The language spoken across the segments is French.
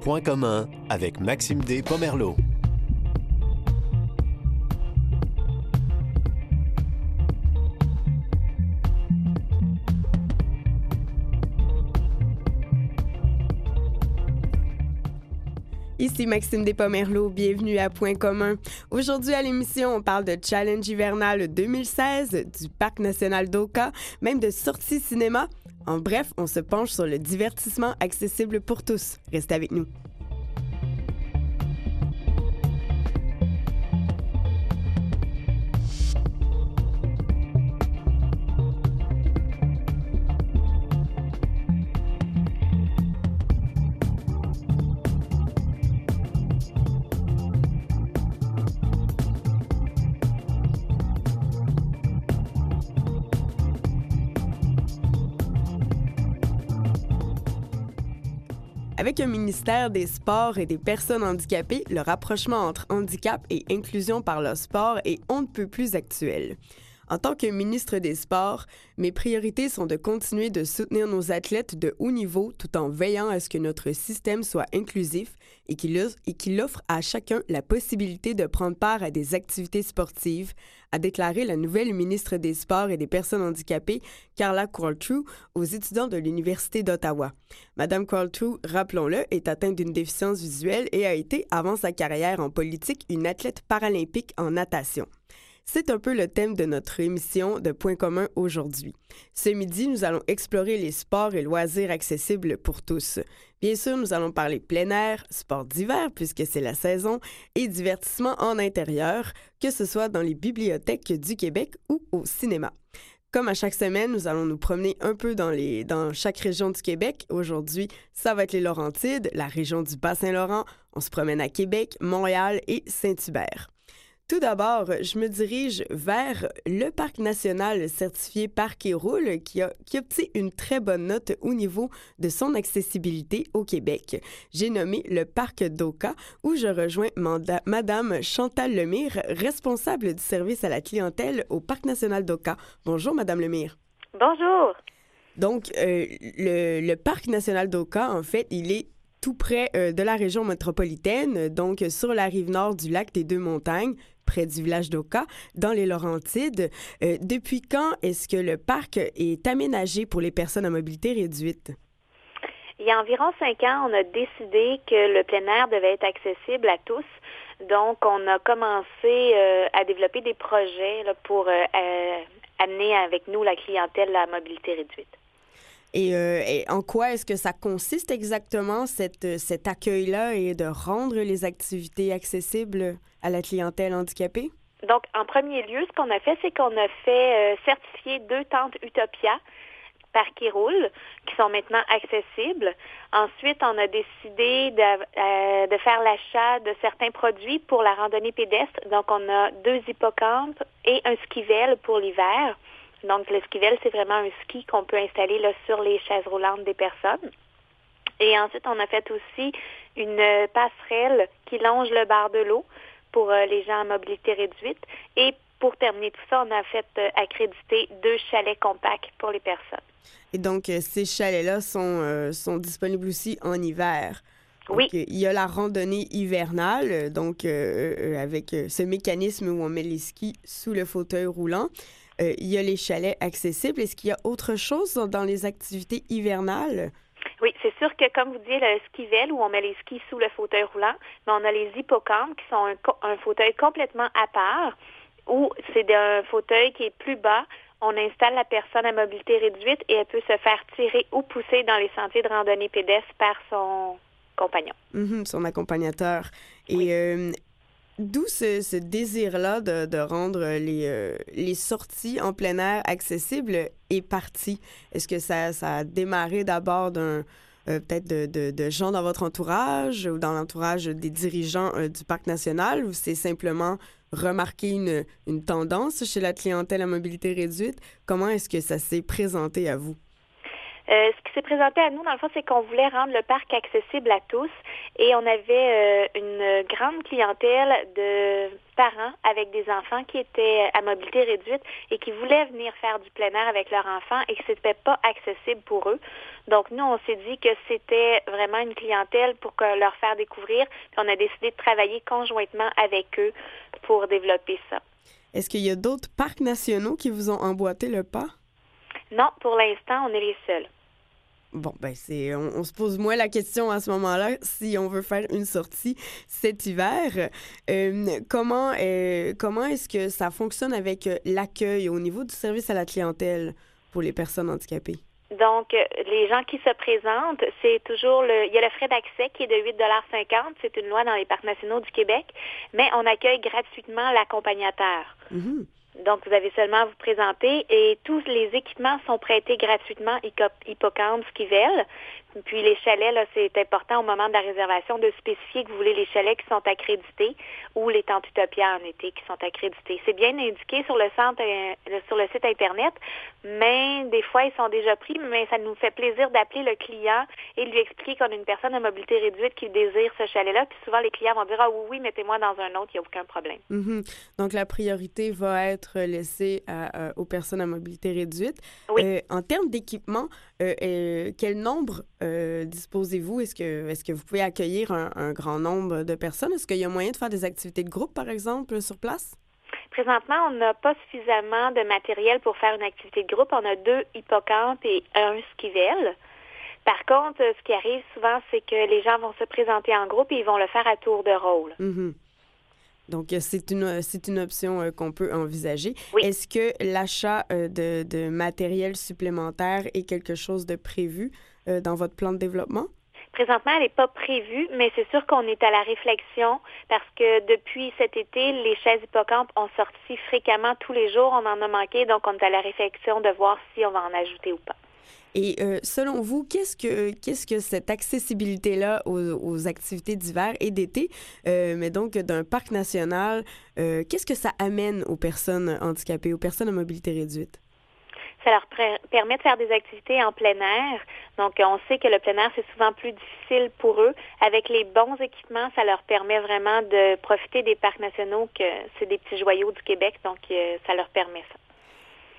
Point commun avec Maxime D. Ici Maxime Despomerleau, bienvenue à Point commun. Aujourd'hui à l'émission, on parle de Challenge hivernal 2016, du Parc national d'Oka, même de sorties cinéma. En bref, on se penche sur le divertissement accessible pour tous. Restez avec nous. Un ministère des Sports et des personnes handicapées, le rapprochement entre handicap et inclusion par le sport est on ne peut plus actuel. En tant que ministre des Sports, mes priorités sont de continuer de soutenir nos athlètes de haut niveau tout en veillant à ce que notre système soit inclusif et qu'il offre à chacun la possibilité de prendre part à des activités sportives, a déclaré la nouvelle ministre des Sports et des Personnes handicapées, Carla Qualtrough, aux étudiants de l'Université d'Ottawa. Madame Qualtrough, rappelons-le, est atteinte d'une déficience visuelle et a été, avant sa carrière en politique, une athlète paralympique en natation. C'est un peu le thème de notre émission de Point commun aujourd'hui. Ce midi, nous allons explorer les sports et loisirs accessibles pour tous. Bien sûr, nous allons parler plein air, sport d'hiver puisque c'est la saison, et divertissement en intérieur, que ce soit dans les bibliothèques du Québec ou au cinéma. Comme à chaque semaine, nous allons nous promener un peu dans, les, dans chaque région du Québec. Aujourd'hui, ça va être les Laurentides, la région du Bas-Saint-Laurent. On se promène à Québec, Montréal et Saint-Hubert. Tout d'abord, je me dirige vers le parc national certifié Parc et Roule qui, a, qui obtient une très bonne note au niveau de son accessibilité au Québec. J'ai nommé le parc d'Oka où je rejoins Madame Chantal Lemire, responsable du service à la clientèle au parc national d'Oka. Bonjour, Madame Lemire. Bonjour. Donc, euh, le, le parc national d'Oka, en fait, il est tout près euh, de la région métropolitaine, donc sur la rive nord du lac des Deux-Montagnes, près du village d'Oka, dans les Laurentides. Euh, depuis quand est-ce que le parc est aménagé pour les personnes à mobilité réduite? Il y a environ cinq ans, on a décidé que le plein air devait être accessible à tous. Donc, on a commencé euh, à développer des projets pour amener avec nous la clientèle à mobilité réduite. Euh, et, en quoi est-ce que ça consiste exactement, cette, euh, cet accueil-là, et de rendre les activités accessibles? À la clientèle handicapée? Donc, en premier lieu, ce qu'on a fait, c'est qu'on a fait euh, certifier deux tentes Utopia par Kiroul, qui sont maintenant accessibles. Ensuite, on a décidé de, de faire l'achat de certains produits pour la randonnée pédestre. Donc, on a deux hippocampes et un skivel pour l'hiver. Donc, le skivel, c'est vraiment un ski qu'on peut installer là, sur les chaises roulantes des personnes. Et ensuite, on a fait aussi une passerelle qui longe le bar de l'eau pour euh, les gens à mobilité réduite. Et pour terminer tout ça, on a fait euh, accréditer deux chalets compacts pour les personnes. Et donc, euh, ces chalets-là sont, sont disponibles aussi en hiver. oui. il y a la randonnée hivernale, donc avec ce mécanisme où on met les skis sous le fauteuil roulant. Euh, il y a les chalets accessibles. Est-ce qu'il y a autre chose dans les activités hivernales? Oui, c'est sûr que, comme vous dites, le skivel, où on met les skis sous le fauteuil roulant, mais on a les hippocampes, qui sont un, fauteuil complètement à part, où c'est un fauteuil qui est plus bas. On installe la personne à mobilité réduite et elle peut se faire tirer ou pousser dans les sentiers de randonnée pédestre par son compagnon. Mm-hmm, son accompagnateur. Et euh, D'où ce, désir-là de, rendre les, euh, les sorties en plein air accessibles et parti? Est-ce que ça, a démarré d'abord euh, peut-être de, gens dans votre entourage ou dans l'entourage des dirigeants euh, du Parc national? Ou c'est simplement remarquer une tendance chez la clientèle à mobilité réduite? Comment est-ce que ça s'est présenté à vous? Euh, ce qui s'est présenté à nous, dans le fond, c'est qu'on voulait rendre le parc accessible à tous et on avait euh, une grande clientèle de parents avec des enfants qui étaient à mobilité réduite et qui voulaient venir faire du plein air avec leurs enfants et que ce n'était pas accessible pour eux. Donc, nous, on s'est dit que c'était vraiment une clientèle pour leur faire découvrir. Puis on a décidé de travailler conjointement avec eux pour développer ça. Est-ce qu'il y a d'autres parcs nationaux qui vous ont emboîté le pas? Non, pour l'instant, on est les seuls. Bon, ben c'est, on, se pose moins la question à ce moment-là si on veut faire une sortie cet hiver. Euh, comment euh, comment est-ce que ça fonctionne avec euh, l'accueil au niveau du service à la clientèle pour les personnes handicapées? Donc, les gens qui se présentent, c'est toujours le. Il y a le frais d'accès qui est de 8,50 C'est une loi dans les parcs nationaux du Québec, mais on accueille gratuitement l'accompagnateur. Mm-hmm. Donc, vous avez seulement à vous présenter et tous les équipements sont prêtés gratuitement, hippocampe, skivel. Puis les chalets, là, c'est important au moment de la réservation de spécifier que vous voulez les chalets qui sont accrédités ou les tentes Utopia en été qui sont accrédités. C'est bien indiqué sur le centre, euh, sur le site internet, mais des fois ils sont déjà pris. Mais ça nous fait plaisir d'appeler le client et lui expliquer qu'on a une personne à mobilité réduite qui désire ce chalet-là. Puis souvent les clients vont dire ah oui, oui mettez-moi dans un autre, il n'y a aucun problème. Mm-hmm. Donc la priorité va être laissée euh, aux personnes à mobilité réduite. Oui. Euh, en termes d'équipement, quel nombre euh, disposez-vous? Est-ce que, vous pouvez accueillir un, grand nombre de personnes? Est-ce qu'il y a moyen de faire des activités de groupe, par exemple, sur place? Présentement, on n'a pas suffisamment de matériel pour faire une activité de groupe. On a deux hippocampes et un skivel. Par contre, ce qui arrive souvent, c'est que les gens vont se présenter en groupe et ils vont le faire à tour de rôle. Mm-hmm. Donc, c'est une, c'est une option euh, qu'on peut envisager. Est-ce que l'achat euh, de, de, matériel supplémentaire est quelque chose de prévu euh, dans votre plan de développement? Présentement, elle n'est pas prévue, mais c'est sûr qu'on est à la réflexion parce que depuis cet été, les chaises hippocampes ont sorti fréquemment tous les jours. On en a manqué, donc on est à la réflexion de voir si on va en ajouter ou pas. Et euh, selon vous, qu'est-ce que qu'est-ce que cette accessibilité-là aux, activités d'hiver et d'été, euh, mais donc d'un parc national, qu'est-ce que ça amène aux personnes handicapées, aux personnes à mobilité réduite? Ça leur permet de faire des activités en plein air. Donc, on sait que le plein air, c'est souvent plus difficile pour eux. Avec les bons équipements, ça leur permet vraiment de profiter des parcs nationaux, que c'est des petits joyaux du Québec. Donc, euh, ça leur permet ça.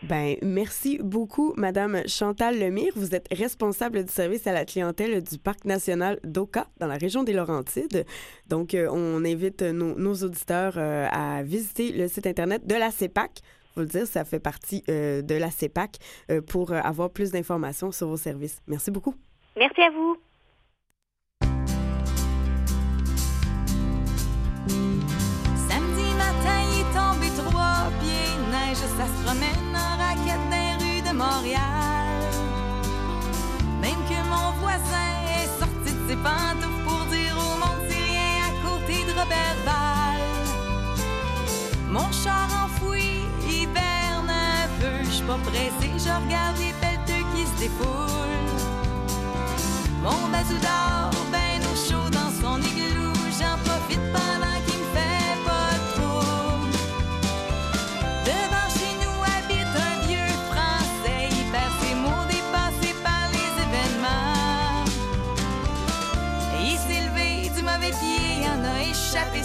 Ben, merci beaucoup, Madame Chantal Lemire. Vous êtes responsable du service à la clientèle du Parc national d'Oka, dans la région des Laurentides. Donc, euh, on invite nos, auditeurs euh, à visiter le site Internet de la CEPAC faut le dire, ça fait partie euh, de la CEPAC euh, pour euh, avoir plus d'informations sur vos services. Merci beaucoup. Merci à vous. Samedi matin, il est tombé trois pieds neige, ça se promène Même que mon voisin est sorti de ses pantoufles pour dire au monde rien à côté de Robert Val. Mon char enfoui suis pas pressé, je regarde les belles qui se défoulent. Mon bazou d'or, ben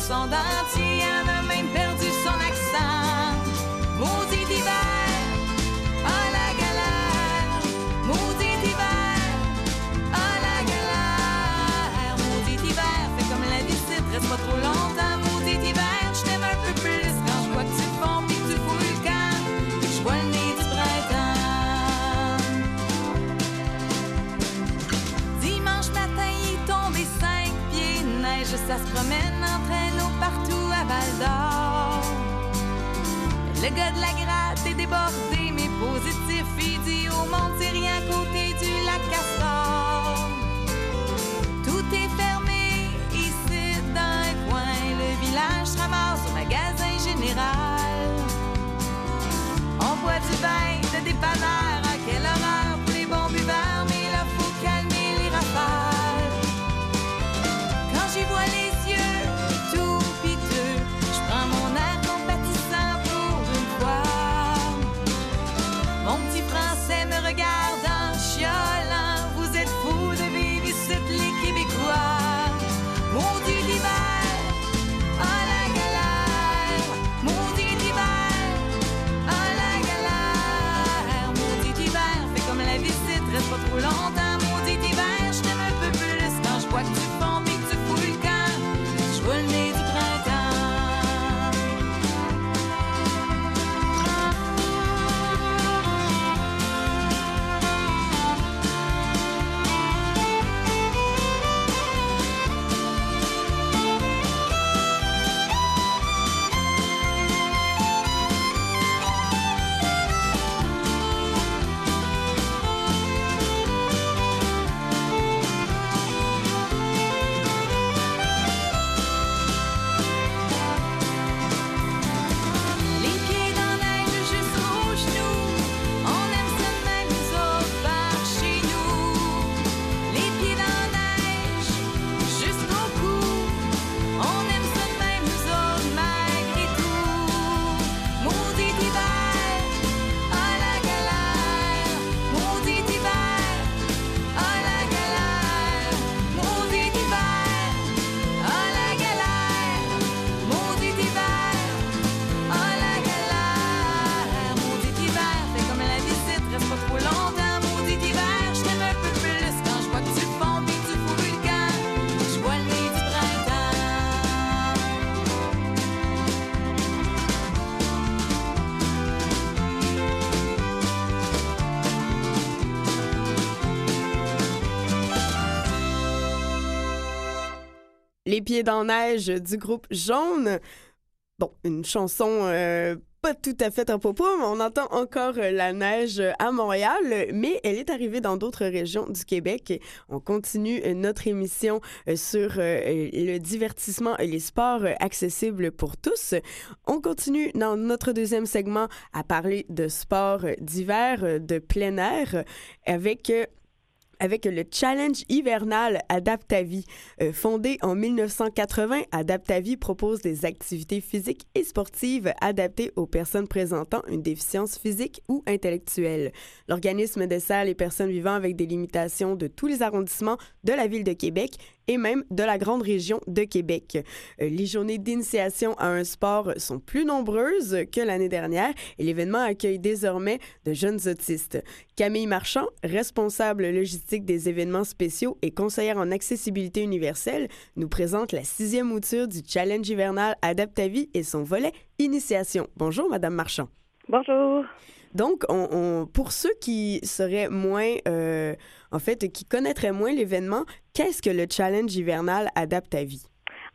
échappé pieds dans neige du groupe Jaune. Bon, une chanson euh, pas tout à fait à propos, mais on entend encore euh, la neige à Montréal, mais elle est arrivée dans d'autres régions du Québec. On continue euh, notre émission sur le divertissement et les sports accessibles pour tous. On continue dans notre deuxième segment à parler de sports d'hiver, de plein air, avec avec le Challenge hivernal Adaptavie. Euh, fondé en 1980, Adaptavie propose des activités physiques et sportives adaptées aux personnes présentant une déficience physique ou intellectuelle. L'organisme dessert les personnes vivant avec des limitations de tous les arrondissements de la ville de Québec et même de la grande région de Québec. Euh, les journées d'initiation à un sport sont plus nombreuses que l'année dernière et l'événement accueille désormais de jeunes autistes. Camille Marchand, responsable logistique des événements spéciaux et conseillère en accessibilité universelle, nous présente la sixième mouture du Challenge hivernal Adaptavie et son volet Initiation. Bonjour, Madame Marchand. Bonjour. Donc, on, pour ceux qui seraient moins, euh, en fait, qui connaîtraient moins l'événement, qu'est-ce que le challenge hivernal Adapte à vie?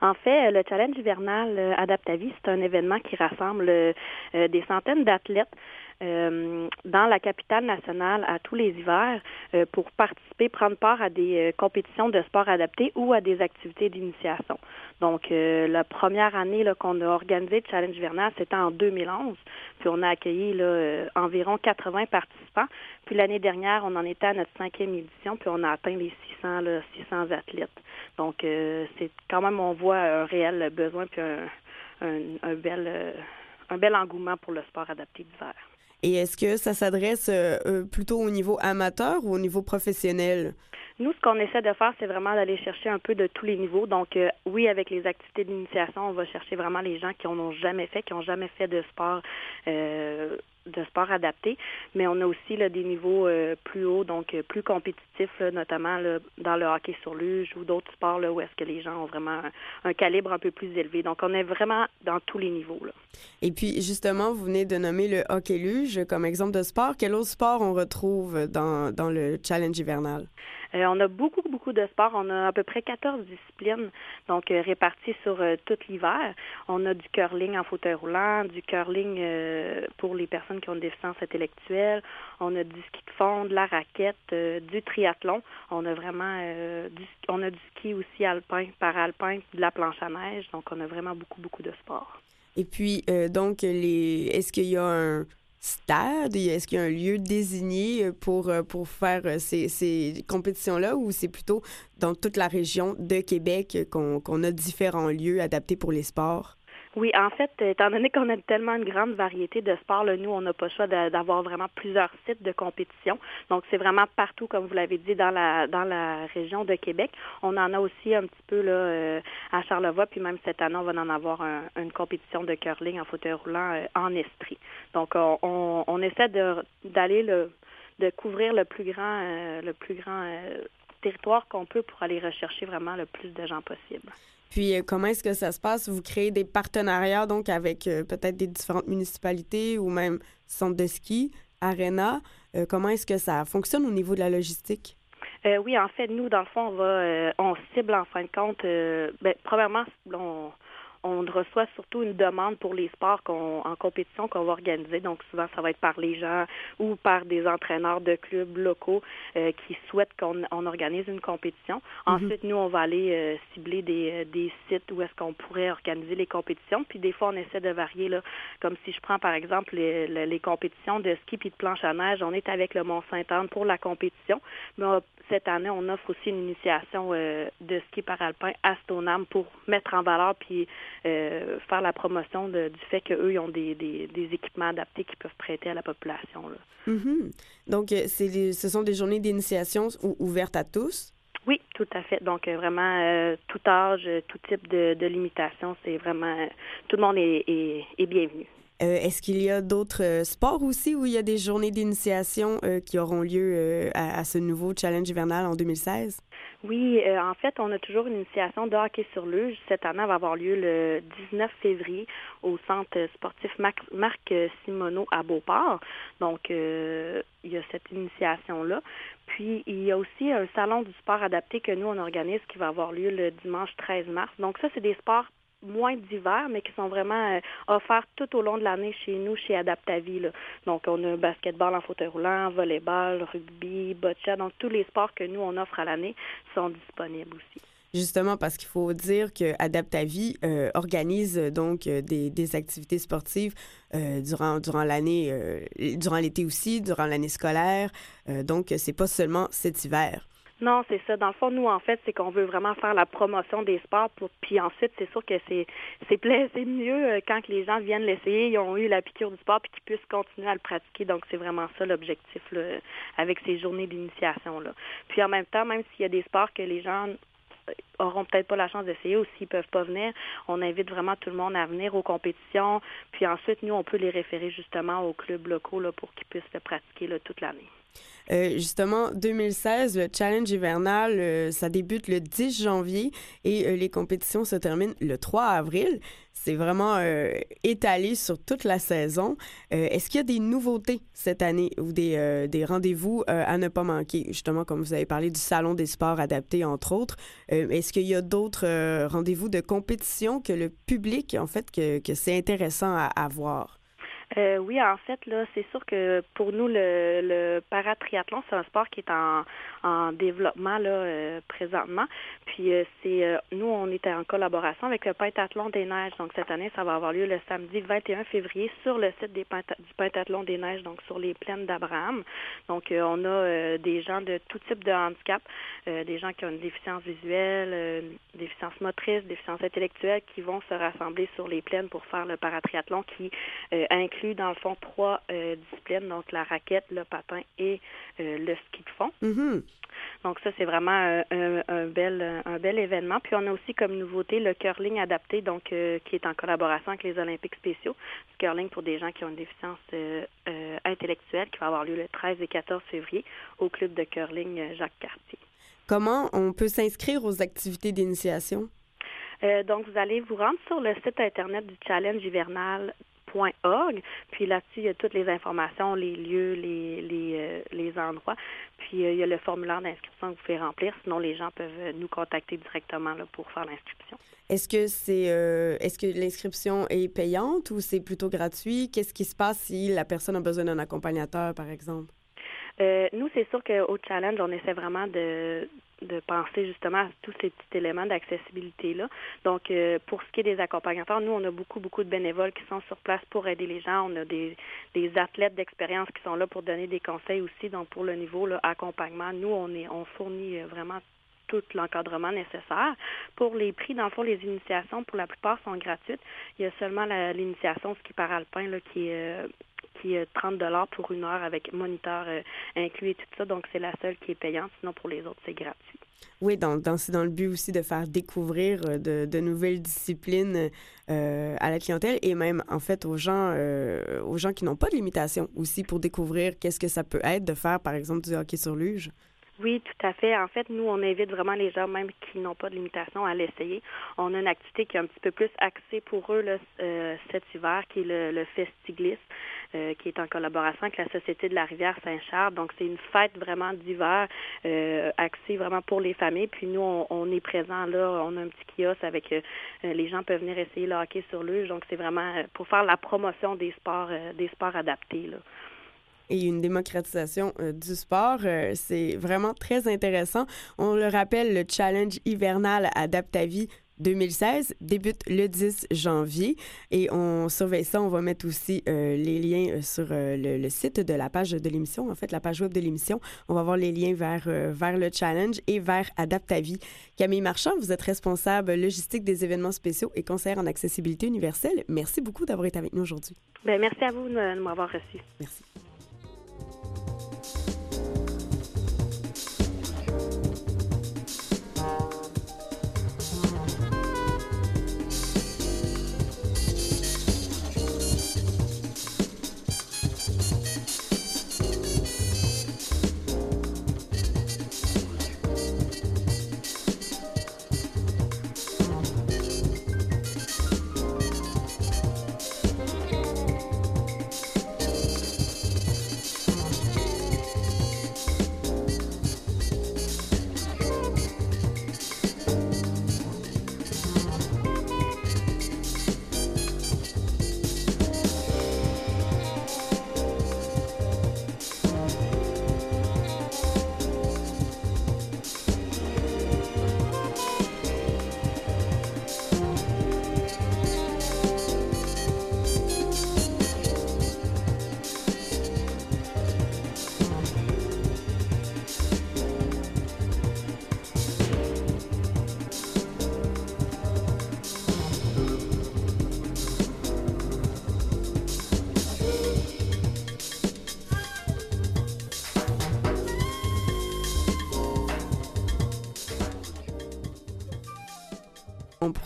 En fait, le challenge hivernal euh, Adapte à vie, c'est un événement qui rassemble euh, des centaines d'athlètes euh, dans la capitale nationale à tous les hivers euh, pour participer, prendre part à des euh, compétitions de sport adaptés ou à des activités d'initiation. Donc, la première année qu'on a organisé le Challenge hivernal, c'était en 2011. Puis on a accueilli là, environ 80 participants. Puis l'année dernière, on en était à notre cinquième édition, puis on a atteint les 600, là, 600 athlètes. Donc, c'est quand même, on voit un réel besoin puis un, un bel, un bel engouement pour le sport adapté d'hiver. Et est-ce que ça s'adresse euh, euh, plutôt au niveau amateur ou au niveau professionnel? Nous, ce qu'on essaie de faire, c'est vraiment d'aller chercher un peu de tous les niveaux. Donc, euh, oui, avec les activités d'initiation, on va chercher vraiment les gens qui n'en ont jamais fait, qui n'ont jamais fait de sport de sport adapté, mais on a aussi des niveaux euh, plus hauts, donc euh, plus compétitifs, notamment dans le hockey sur luge ou d'autres sports où est-ce que les gens ont vraiment un, calibre un peu plus élevé. Donc, on est vraiment dans tous les niveaux. Et puis, justement, vous venez de nommer le hockey luge comme exemple de sport. Quel autre sport on retrouve dans, dans le challenge hivernal? Euh, on a beaucoup, beaucoup de sports. On a à peu près 14 disciplines, donc euh, réparties sur euh, tout l'hiver. On a du curling en fauteuil roulant, du curling pour les personnes qui ont une déficience intellectuelle. On a du ski de fond, de la raquette, du triathlon. On a vraiment du, on a du ski aussi alpin, paralpin, de la planche à neige. Donc, on a vraiment beaucoup, beaucoup de sports. Et puis, donc, les, est-ce qu'il y a un stade? Est-ce qu'il y a un lieu désigné euh, pour, euh, pour faire euh, ces, ces compétitions-là ou c'est plutôt dans toute la région de Québec qu'on a différents lieux adaptés pour les sports? Oui, en fait, étant donné qu'on a tellement une grande variété de sports, là, nous, on n'a pas le choix d'avoir vraiment plusieurs sites de compétition. Donc, c'est vraiment partout, comme vous l'avez dit, dans la dans la région de Québec. On en a aussi un petit peu là euh, à Charlevoix, puis même cette année, on va en avoir une compétition de curling en fauteuil roulant euh, en Estrie. Donc, on, on, essaie d'aller de couvrir le plus grand euh, le plus grand territoire qu'on peut pour aller rechercher vraiment le plus de gens possible. Puis euh, comment est-ce que ça se passe? Vous créez des partenariats donc avec euh, peut-être des différentes municipalités ou même centres de ski, arena. Euh, comment est-ce que ça fonctionne au niveau de la logistique? oui, en fait, nous, dans le fond, on va on cible en fin de compte, ben, premièrement, on, on reçoit surtout une demande pour les sports qu'on, en compétition qu'on va organiser. Donc souvent, ça va être par les gens ou par des entraîneurs de clubs locaux euh, qui souhaitent qu'on on organise une compétition. Mhm. Ensuite, nous, on va aller euh, cibler des, euh, des sites où est-ce qu'on pourrait organiser les compétitions. Puis des fois, on essaie de varier, là, comme si je prends par exemple les, les, compétitions de ski puis de planche à neige. On est avec le Mont-Saint-Anne pour la compétition. Mais cette année, on offre aussi une initiation de ski paralpin à Stoneham pour mettre en valeur puis euh, faire la promotion du fait qu'eux, ils ont des, équipements adaptés qu'ils peuvent prêter à la population. Mm-hmm. Donc, euh, ce sont des journées d'initiation ouvertes à tous? Oui, tout à fait. Donc, euh, vraiment, tout âge, tout type de, limitation, c'est vraiment, tout le monde est bienvenu. Euh, est-ce qu'il y a d'autres euh, sports aussi où il y a des journées d'initiation euh, qui auront lieu à, ce nouveau challenge hivernal en 2016? Oui, en fait, on a toujours une initiation de hockey sur luge. Cette année, elle va avoir lieu le 19 février au centre sportif Marc Simoneau à Beauport. Donc, il y a cette initiation-là. Puis, il y a aussi un salon du sport adapté que nous, on organise qui va avoir lieu le dimanche 13 mars. Donc, ça, c'est des sports moins d'hiver, mais qui sont vraiment euh, offerts tout au long de l'année chez nous, chez Adaptavie. Donc, on a basketball en fauteuil roulant, volleyball, rugby, boccia. Donc, tous les sports que nous, on offre à l'année sont disponibles aussi. Justement, parce qu'il faut dire que Adaptavie euh, organise euh, donc des, activités sportives durant, durant l'année, durant l'été aussi, durant l'année scolaire. donc, c'est pas seulement cet hiver. Non, c'est ça. Dans le fond, nous, en fait, c'est qu'on veut vraiment faire la promotion des sports. Pour... Puis ensuite, c'est sûr que c'est c'est mieux euh, quand les gens viennent l'essayer, ils ont eu la piqûre du sport, puis qu'ils puissent continuer à le pratiquer. Donc, c'est vraiment ça l'objectif avec ces journées d'initiation. là. Puis en même temps, même s'il y a des sports que les gens auront peut-être pas la chance d'essayer ou s'ils peuvent pas venir, on invite vraiment tout le monde à venir aux compétitions. Puis ensuite, nous, on peut les référer justement aux clubs locaux là, pour qu'ils puissent le pratiquer là, toute l'année. Euh, justement, 2016, le challenge hivernal, euh, ça débute le 10 janvier et euh, les compétitions se terminent le 3 avril. C'est vraiment étalé sur toute la saison. Est-ce qu'il y a des nouveautés cette année ou des, rendez-vous à ne pas manquer? Justement, comme vous avez parlé du Salon des sports adaptés, entre autres. Est-ce qu'il y a d'autres rendez-vous de compétition que le public, en fait, que, que c'est intéressant à, à voir? Euh, oui, en fait, là, c'est sûr que pour nous, le, le paratriathlon, c'est un sport qui est en, en développement là euh, présentement. Puis euh, c'est euh, nous, on était en collaboration avec le Pentathlon des Neiges. Donc cette année, ça va avoir lieu le samedi 21 février sur le site des du Pentathlon des Neiges, donc sur les plaines d'Abraham. Donc on a des gens de tout type de handicap, des gens qui ont une déficience visuelle, déficience motrice, déficience intellectuelle, qui vont se rassembler sur les plaines pour faire le paratriathlon qui inclut dans le fond trois disciplines, donc la raquette, le patin et le ski de fond. Mm-hmm. Donc ça, c'est vraiment un, un, bel, un bel événement. Puis on a aussi comme nouveauté le curling adapté, donc euh, qui est en collaboration avec les Olympiques spéciaux. Le curling pour des gens qui ont une déficience euh, euh, intellectuelle, qui va avoir lieu le 13 et 14 février au club de curling Jacques Cartier. Comment on peut s'inscrire aux activités d'initiation? donc, vous allez vous rendre sur le site Internet du Challenge hivernal Puis là-dessus, il y a toutes les informations, les lieux, les, les, euh, les endroits. Puis euh, il y a le formulaire d'inscription que vous pouvez remplir. Sinon, les gens peuvent nous contacter directement là, pour faire l'inscription. Est-ce que c'est euh, est-ce que l'inscription est payante ou c'est plutôt gratuit? Qu'est-ce qui se passe si la personne a besoin d'un accompagnateur, par exemple? nous, c'est sûr qu'au challenge, on essaie vraiment de, de penser justement à tous ces petits éléments d'accessibilité-là. Donc, euh, pour ce qui est des accompagnateurs, nous, on a beaucoup, beaucoup de bénévoles qui sont sur place pour aider les gens. On a des, des athlètes d'expérience qui sont là pour donner des conseils aussi. Donc, pour le niveau là, accompagnement, nous, on, est, on fournit euh, vraiment tout l'encadrement nécessaire. Pour les prix, dans le fond, les initiations, pour la plupart, sont gratuites. Il y a seulement l'initiation ski paralpin là, qui est euh, qui est 30 dollars pour une heure avec moniteur euh, inclus et tout ça. Donc, c'est la seule qui est payante. Sinon, pour les autres, c'est gratuit. Oui, donc c'est dans le but aussi de faire découvrir euh, de, de nouvelles disciplines euh, à la clientèle et même en fait aux gens, aux gens qui n'ont pas de limitation aussi pour découvrir qu'est-ce que ça peut être de faire par exemple du hockey sur luge. Oui, tout à fait. En fait, nous, on invite vraiment les gens, même qui n'ont pas de limitation, à l'essayer. On a une activité qui est un petit peu plus axée pour eux là, euh, cet hiver, qui est le, le Festiglis, euh, qui est en collaboration avec la Société de la rivière Saint-Charles. Donc, c'est une fête vraiment d'hiver, euh, axée vraiment pour les familles. Puis nous, on, on est présent là, on a un petit kiosque avec euh, les gens peuvent venir essayer le hockey sur luge. Donc, c'est vraiment pour faire la promotion des sports, des sports adaptés. Là et une démocratisation euh, du sport. Euh, c'est vraiment très intéressant. On le rappelle, le challenge hivernal Adaptavie 2016 débute le 10 janvier et on surveille ça. On va mettre aussi euh, les liens sur le, site de la page de l'émission, en fait, la page web de l'émission. On va voir les liens vers, vers le challenge et vers Adaptavie. Camille Marchand, vous êtes responsable logistique des événements spéciaux et conseillère en accessibilité universelle. Merci beaucoup d'avoir été avec nous aujourd'hui. Bien, merci à vous de m'avoir reçu. Merci.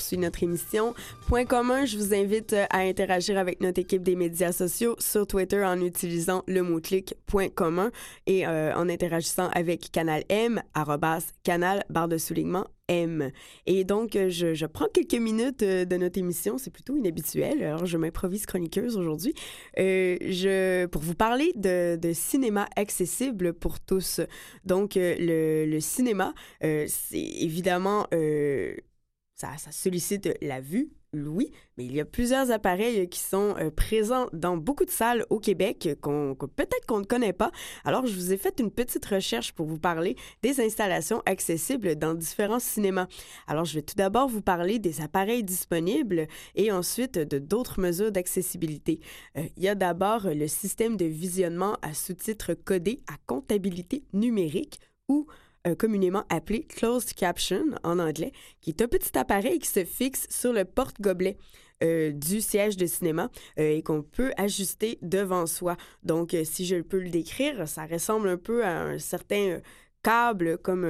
Poursuit notre émission. Point commun, je vous invite euh, à interagir avec notre équipe des médias sociaux sur Twitter en utilisant le mot-clic point commun et euh, en interagissant avec Canal M, arrobas, canal, barre de soulignement, M. Et donc, euh, je, je prends quelques minutes de notre émission, c'est plutôt inhabituel, alors je m'improvise chroniqueuse aujourd'hui, je, pour vous parler de, cinéma accessible pour tous. Donc, le, cinéma, c'est évidemment ça, sollicite la vue, oui, mais il y a plusieurs appareils qui sont euh, présents dans beaucoup de salles au Québec qu'on, peut-être qu'on ne connaît pas. Alors, je vous ai fait une petite recherche pour vous parler des installations accessibles dans différents cinémas. Alors, je vais tout d'abord vous parler des appareils disponibles et ensuite de d'autres mesures d'accessibilité. Euh, il y a d'abord le système de visionnement à sous-titres codés à comptabilité numérique ou euh, communément appelé closed caption en anglais, qui est un petit appareil qui se fixe sur le porte-gobelet. Euh, du siège de cinéma euh, et qu'on peut ajuster devant soi. Donc, si je peux le décrire, ça ressemble un peu à un certain câble comme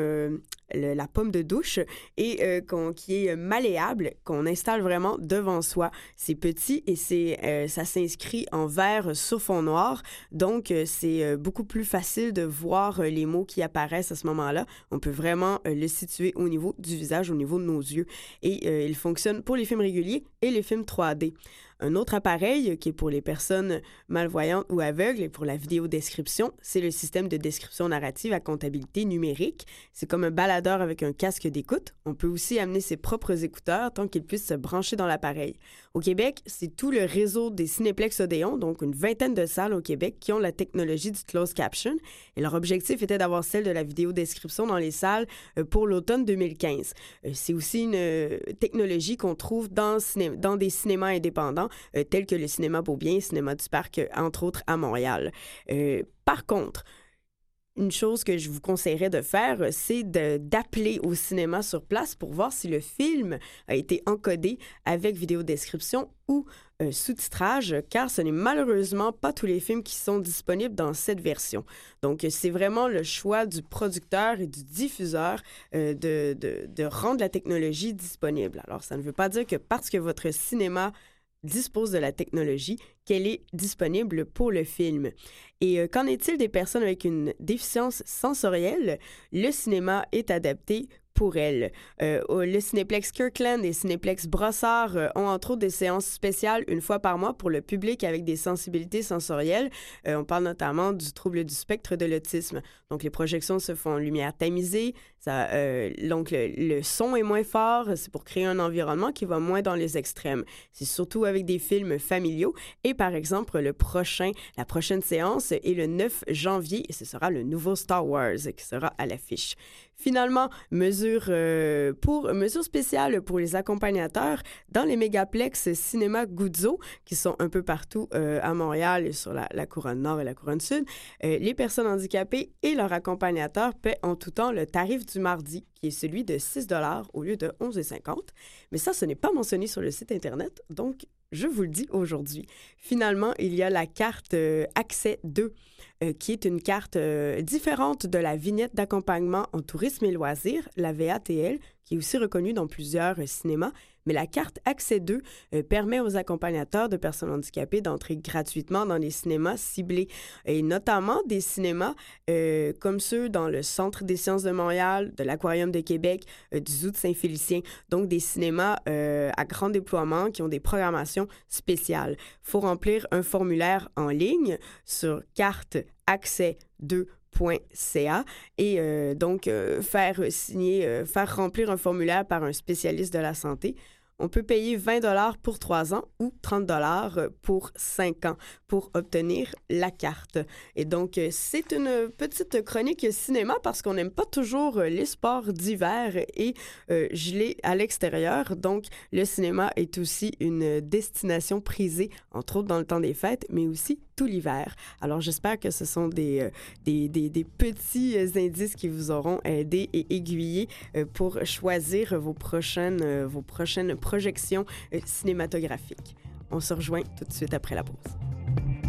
la pomme de douche et euh, qui est malléable, qu'on installe vraiment devant soi. C'est petit et euh, ça s'inscrit en vert sur fond noir, donc euh, c'est beaucoup plus facile de voir les mots qui apparaissent à ce moment-là. On peut vraiment le situer au niveau du visage, au niveau de nos yeux. Et il fonctionne pour les films réguliers et les films 3D. Un autre appareil qui est pour les personnes malvoyantes ou aveugles et pour la vidéo description, c'est le système de description narrative à comptabilité numérique. C'est comme un baladeur avec un casque d'écoute. On peut aussi amener ses propres écouteurs tant qu'il puisse se brancher dans l'appareil. Au Québec, c'est tout le réseau des Cinéplex Odéon, donc une vingtaine de salles au Québec qui ont la technologie du closed caption. Et leur objectif était d'avoir celle de la vidéo description dans les salles euh, pour l'automne 2015. Euh, c'est aussi une euh, technologie qu'on trouve dans, des cinémas indépendants tels que le cinéma Beaubien, le cinéma du Parc, entre autres à Montréal. Par contre, une chose que je vous conseillerais de faire, c'est d'appeler au cinéma sur place pour voir si le film a été encodé avec vidéodescription ou sous-titrage, car ce n'est malheureusement pas tous les films qui sont disponibles dans cette version. Donc, c'est vraiment le choix du producteur et du diffuseur de, de, de rendre la technologie disponible. Alors, ça ne veut pas dire que parce que votre cinéma dispose de la technologie, qu'elle est disponible pour le film. Et euh, qu'en est-il des personnes avec une déficience sensorielle? Le cinéma est adapté pour elle. Euh, le Cinéplex Kirkland et Cinéplex Brossard euh, ont entre autres des séances spéciales une fois par mois pour le public avec des sensibilités sensorielles. Euh, on parle notamment du trouble du spectre de l'autisme. Donc les projections se font en lumière tamisée. Donc le, son est moins fort. C'est pour créer un environnement qui va moins dans les extrêmes. C'est surtout avec des films familiaux. Et par exemple, la prochaine séance est le 9 janvier et ce sera le nouveau Star Wars qui sera à l'affiche. Finalement, mesure, euh, pour, mesure spéciale pour les accompagnateurs dans les mégaplex cinéma Guzzo, qui sont un peu partout euh, à Montréal et sur la, couronne nord et la couronne sud. Euh, les personnes handicapées et leurs accompagnateurs paient en tout temps le tarif du mardi, qui est celui de 6 au lieu de 11,50. Mais ça, ce n'est pas mentionné sur le site Internet, donc je vous le dis aujourd'hui. Finalement, il y a la carte Accès 2 euh, qui est une carte euh, différente de la vignette d'accompagnement en tourisme et loisirs, la VATL, qui est aussi reconnue dans plusieurs euh, cinémas, mais la carte Accès 2 euh, permet aux accompagnateurs de personnes handicapées d'entrer gratuitement dans les cinémas ciblés, et notamment des cinémas euh, comme ceux dans le Centre des sciences de Montréal, de l'Aquarium de Québec, euh, du Zoo de Saint-Félicien, donc des cinémas à grand déploiement qui ont des programmations spéciales. Il faut remplir un formulaire en ligne sur carte accès 2 .ca et donc faire signer, faire remplir un formulaire par un spécialiste de la santé on peut payer 20 dollars pour 3 ans ou 30 dollars pour 5 ans pour obtenir la carte. Et donc, c'est une petite chronique cinéma parce qu'on n'aime pas toujours les sports d'hiver et euh, à l'extérieur. Donc, le cinéma est aussi une destination prisée, entre autres dans le temps des fêtes, mais aussi tout l'hiver. Alors, j'espère que ce sont des, euh, des, petits indices qui vous auront aidé et aiguillé pour choisir vos prochaines, vos prochaines projection euh, cinématographique. On se rejoint tout de suite après la pause.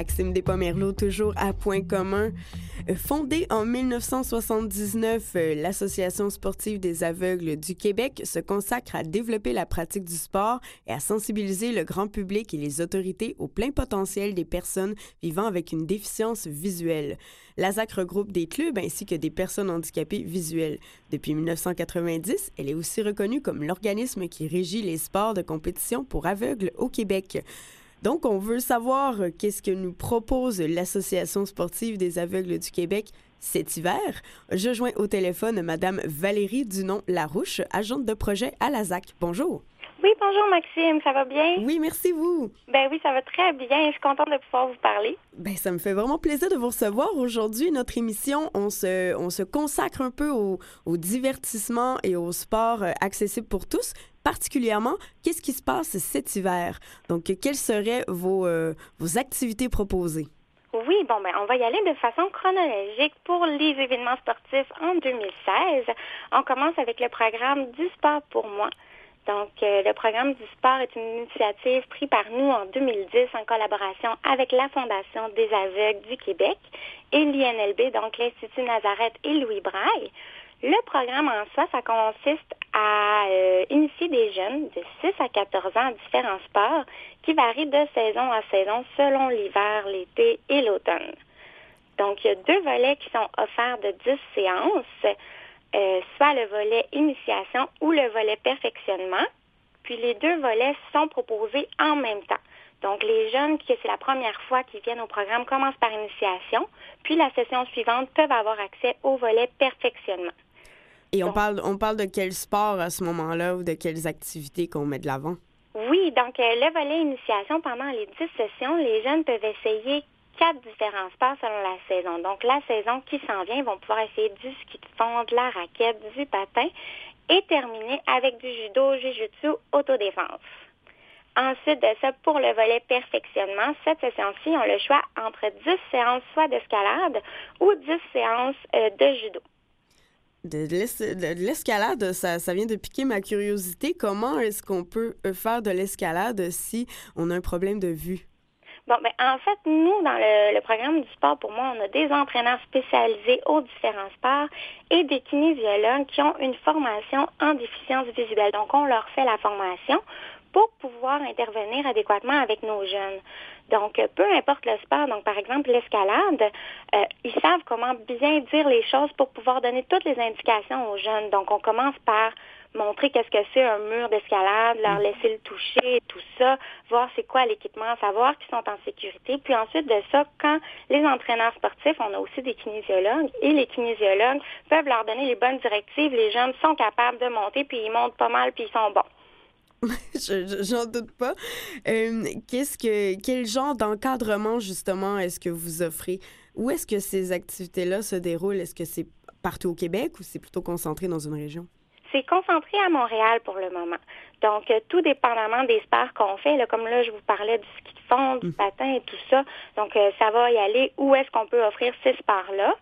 Maxime Despomerleau, toujours à Point commun. Euh, fondée en 1979, euh, l'Association sportive des aveugles du Québec se consacre à développer la pratique du sport et à sensibiliser le grand public et les autorités au plein potentiel des personnes vivant avec une déficience visuelle. L'ASAC regroupe des clubs ainsi que des personnes handicapées visuelles. Depuis 1990, elle est aussi reconnue comme l'organisme qui régit les sports de compétition pour aveugles au Québec. Donc, on veut savoir euh, qu'est-ce que nous propose l'Association sportive des aveugles du Québec cet hiver. Je joins au téléphone Madame Valérie Dunon-Larouche, agente de projet à l'ASAC. Bonjour. Oui, bonjour Maxime, ça va bien? Oui, merci vous. Ben oui, ça va très bien. Je suis contente de pouvoir vous parler. Ben ça me fait vraiment plaisir de vous recevoir aujourd'hui. Notre émission, on se, on se consacre un peu au, au divertissement et au sport euh, accessible pour tous. Particulièrement, qu'est-ce qui se passe cet hiver? Donc, quelles seraient vos, euh, vos activités proposées? Oui, bon, ben, on va y aller de façon chronologique pour les événements sportifs en 2016. On commence avec le programme du sport pour moi. Donc, euh, le programme du sport est une initiative prise par nous en 2010 en collaboration avec la Fondation des aveugles du Québec et l'INLB, donc l'Institut Nazareth et Louis Braille. Le programme en soi, ça consiste à euh, initier des jeunes de 6 à 14 ans à différents sports qui varient de saison à saison selon l'hiver, l'été et l'automne. Donc, il y a deux volets qui sont offerts de 10 séances, euh, soit le volet initiation ou le volet perfectionnement. Puis les deux volets sont proposés en même temps. Donc, les jeunes qui c'est la première fois qu'ils viennent au programme commencent par initiation, puis la session suivante peuvent avoir accès au volet perfectionnement. Et on parle, on parle de quel sport à ce moment-là ou de quelles activités qu'on met de l'avant? Oui, donc euh, le volet initiation, pendant les 10 sessions, les jeunes peuvent essayer quatre différents sports selon la saison. Donc, la saison qui s'en vient, ils vont pouvoir essayer du ski de fond, de la raquette, du patin et terminer avec du judo, jujutsu, autodéfense. Ensuite de ça, pour le volet perfectionnement, cette session-ci, on le choix entre 10 séances soit d'escalade ou 10 séances euh, de judo. De l'escalade, ça, vient de piquer ma curiosité. Comment est-ce qu'on peut euh, faire de l'escalade si on a un problème de vue? Bon, ben, en fait, nous, dans le, programme du sport, pour moi, on a des entraîneurs spécialisés aux différents sports et des kinésiologues qui ont une formation en déficience visuelle. Donc, on leur fait la formation pour pouvoir intervenir adéquatement avec nos jeunes. Donc, euh, peu importe le sport, donc par exemple l'escalade, euh, ils savent comment bien dire les choses pour pouvoir donner toutes les indications aux jeunes. Donc, on commence par montrer qu'est-ce que c'est un mur d'escalade, leur mm. laisser le toucher, tout ça, voir c'est quoi l'équipement, savoir qu'ils sont en sécurité. Puis ensuite de ça, quand les entraîneurs sportifs, on a aussi des kinésiologues, et les kinésiologues peuvent leur donner les bonnes directives, les jeunes sont capables de monter, puis ils montent pas mal, puis ils sont bons. J'en doute pas. Euh, qu'est-ce que, quel genre d'encadrement, justement, est-ce que vous offrez? Où est-ce que ces activités-là se déroulent? Est-ce que c'est partout au Québec ou c'est plutôt concentré dans une région? C'est concentré à Montréal pour le moment. Donc, euh, tout dépendamment des sports qu'on fait, là, comme là, je vous parlais du ski de fond, du mm. patin et tout ça. Donc, euh, ça va y aller où est-ce qu'on peut offrir ces sports-là?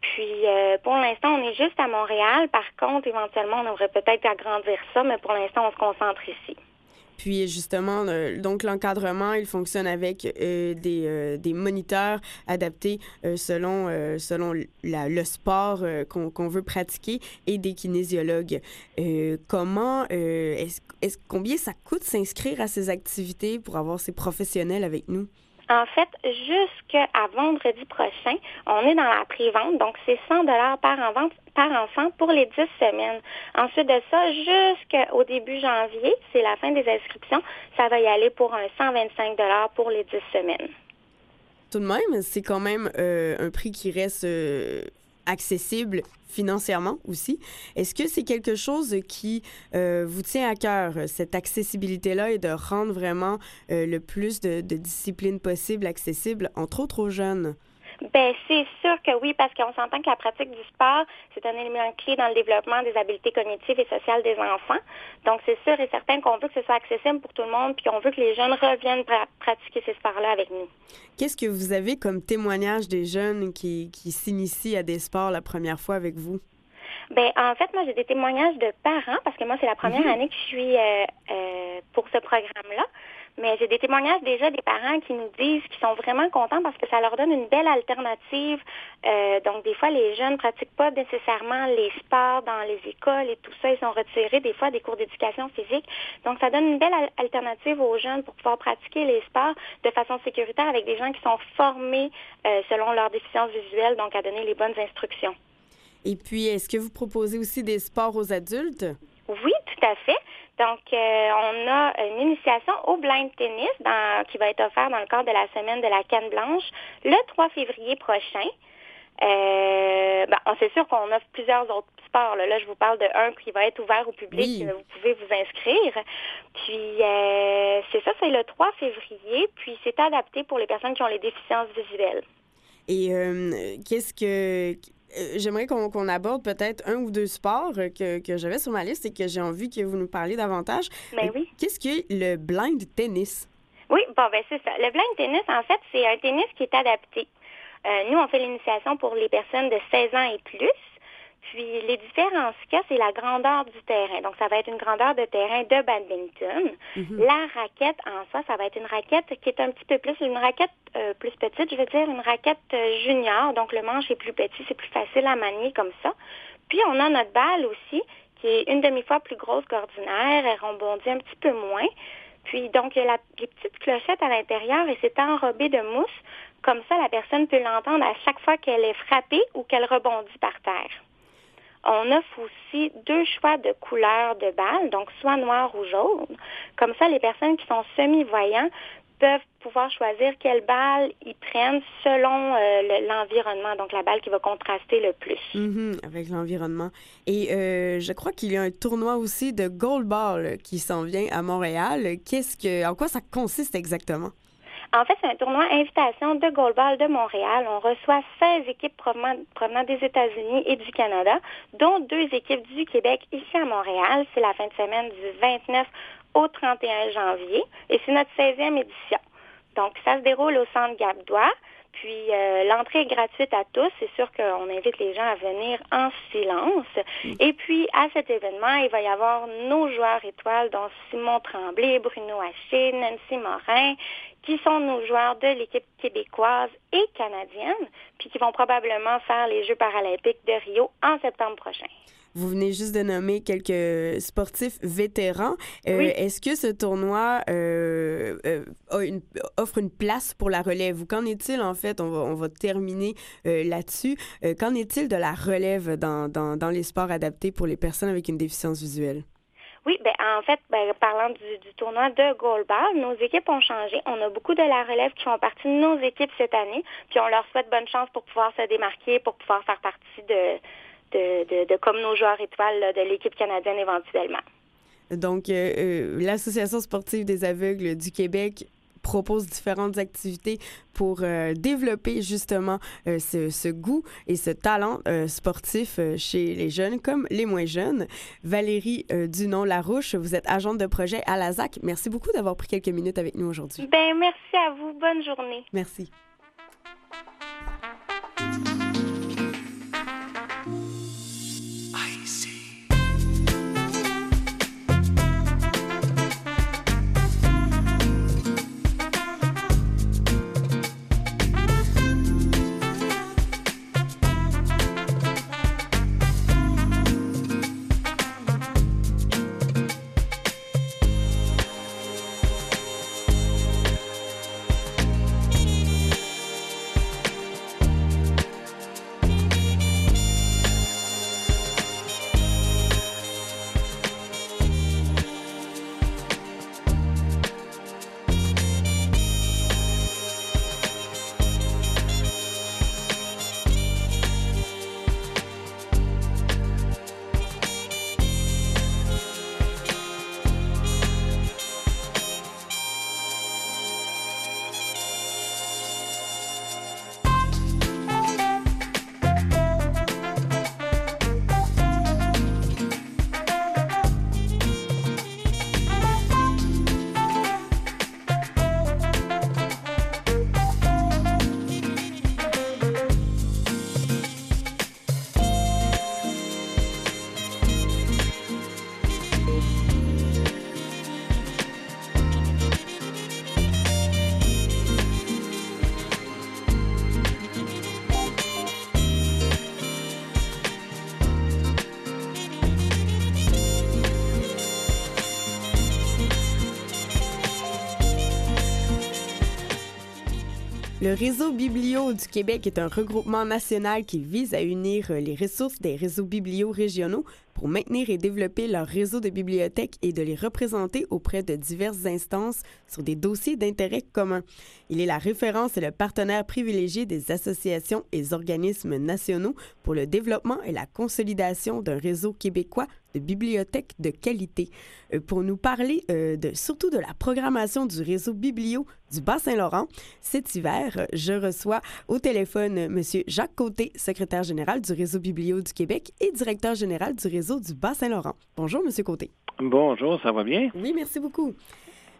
Puis, euh, pour l'instant, on est juste à Montréal. Par contre, éventuellement, on aurait peut-être agrandir ça, mais pour l'instant, on se concentre ici. Puis justement, donc l'encadrement, il fonctionne avec euh, des, des, moniteurs adaptés euh, selon, selon le sport qu'on veut pratiquer et des kinésiologues. comment, est-ce, est combien ça coûte s'inscrire à ces activités pour avoir ces professionnels avec nous? En fait, jusqu'à vendredi prochain, on est dans la pré-vente, donc c'est 100 dollars par, enfant pour les 10 semaines. Ensuite de ça, jusqu'au début janvier, c'est la fin des inscriptions, ça va y aller pour un 125 dollars pour les 10 semaines. Tout de même, c'est quand même euh, un prix qui reste euh, accessible financièrement aussi. Est-ce que c'est quelque chose qui euh, vous tient à cœur, cette accessibilité-là, et de rendre vraiment euh, le plus de, de disciplines possibles accessibles, entre autres aux jeunes? Ben c'est sûr que oui, parce qu'on s'entend que la pratique du sport, c'est un élément clé dans le développement des habiletés cognitives et sociales des enfants. Donc c'est sûr et certain qu'on veut que ce soit accessible pour tout le monde, puis qu'on veut que les jeunes reviennent pratiquer ces sports-là avec nous. Qu'est-ce que vous avez comme témoignage des jeunes qui, qui s'initient à des sports la première fois avec vous? Ben en fait, moi j'ai des témoignages de parents parce que moi c'est la première mhm. année que je suis euh, euh, pour ce programme-là. Mais j'ai des témoignages déjà des parents qui nous disent qu'ils sont vraiment contents parce que ça leur donne une belle alternative. Euh, donc, des fois, les jeunes ne pratiquent pas nécessairement les sports dans les écoles et tout ça. Ils sont retirés des fois des cours d'éducation physique. Donc, ça donne une belle alternative aux jeunes pour pouvoir pratiquer les sports de façon sécuritaire avec des gens qui sont formés euh, selon leur déficience visuelle, donc à donner les bonnes instructions. Et puis, est-ce que vous proposez aussi des sports aux adultes? Oui, tout à fait. Donc, euh, on a une initiation au blind tennis qui va être offerte dans le cadre de la semaine de la canne blanche le 3 février prochain. Euh, ben, c'est sûr qu'on offre plusieurs autres sports. Là. je vous parle de un qui va être ouvert au public. Vous pouvez vous inscrire. Puis, euh, c'est ça, c'est le 3 février. Puis, c'est adapté pour les personnes qui ont les déficiences visuelles. Et qu'est-ce que j'aimerais qu'on aborde peut-être un ou deux sports que, que j'avais sur ma liste et que j'ai envie que vous nous parliez davantage. Ben oui. Qu'est-ce que le blind tennis? Oui, bon, ben c'est ça. Le blind tennis, en fait, c'est un tennis qui est adapté. Euh, nous, on fait l'initiation pour les personnes de 16 ans et plus. Puis les différences qu'il y a, c'est la grandeur du terrain. Donc, ça va être une grandeur de terrain de badminton. Mhm. La raquette en soi, ça va être une raquette qui est un petit peu plus, une raquette euh, plus petite, je veux dire une raquette euh, junior. Donc, le manche est plus petit, c'est plus facile à manier comme ça. Puis, on a notre balle aussi, qui est une demi-fois plus grosse qu'ordinaire. Elle rebondit un petit peu moins. Puis, donc, il y a la, les petites clochettes à l'intérieur et c'est enrobé de mousse. Comme ça, la personne peut l'entendre à chaque fois qu'elle est frappée ou qu'elle rebondit par terre. On offre aussi deux choix de couleurs de balles, donc soit noir ou jaune. Comme ça, les personnes qui sont semi-voyants peuvent pouvoir choisir quelle balle ils prennent selon euh, l'environnement, donc la balle qui va contraster le plus. Mm-hmm, avec l'environnement. Et euh, je crois qu'il y a un tournoi aussi de goalball qui s'en vient à Montréal. Qu'est-ce que, en quoi ça consiste exactement? En fait, c'est un tournoi invitation de goalball de Montréal. On reçoit 16 équipes provenant, des États-Unis et du Canada, dont deux équipes du Québec ici à Montréal. C'est la fin de semaine du 29 au 31 janvier et c'est notre 16e édition. Donc, ça se déroule au centre Gabdois. Puis euh, l'entrée est gratuite à tous. C'est sûr qu'on invite les gens à venir en silence. Et puis à cet événement, il va y avoir nos joueurs étoiles, dont Simon Tremblay, Bruno Haché, Nancy Morin, qui sont nos joueurs de l'équipe québécoise et canadienne, puis qui vont probablement faire les Jeux paralympiques de Rio en septembre prochain. Vous venez juste de nommer quelques sportifs vétérans. Euh, est-ce que ce tournoi euh, euh, offre une place pour la relève? Ou qu'en est-il en fait? On va, terminer là-dessus. qu'en est-il de la relève dans, dans, les sports adaptés pour les personnes avec une déficience visuelle? Oui, ben en fait, ben, parlant du, tournoi de goalball, nos équipes ont changé. On a beaucoup de la relève qui font partie de nos équipes cette année, puis on leur souhaite bonne chance pour pouvoir se démarquer, pour pouvoir faire partie de, de, comme nos joueurs étoiles de l'équipe canadienne éventuellement. Donc, euh, euh, l'Association sportive des aveugles du Québec propose différentes activités pour euh, développer justement ce, ce, goût et ce talent sportif chez les jeunes comme les moins jeunes. Valérie Dunon-Larouche, vous êtes agente de projet à la ZAC. Merci beaucoup d'avoir pris quelques minutes avec nous aujourd'hui. Ben merci à vous. Bonne journée. Merci. Le réseau Biblio du Québec est un regroupement national qui vise à unir les ressources des réseaux biblio régionaux pour maintenir et développer leur réseau de bibliothèques et de les représenter auprès de diverses instances sur des dossiers d'intérêt commun. Il est la référence et le partenaire privilégié des associations et organismes nationaux pour le développement et la consolidation d'un réseau québécois de bibliothèques de qualité. Euh, pour nous parler euh, surtout de la programmation du réseau Biblio du Bas-Saint-Laurent, cet hiver, je reçois au téléphone M. Jacques Côté, secrétaire général du réseau Biblio du Québec et directeur général du réseau du Bas-Saint-Laurent. Bonjour, M. Côté. Bonjour, ça va bien? Oui, merci beaucoup.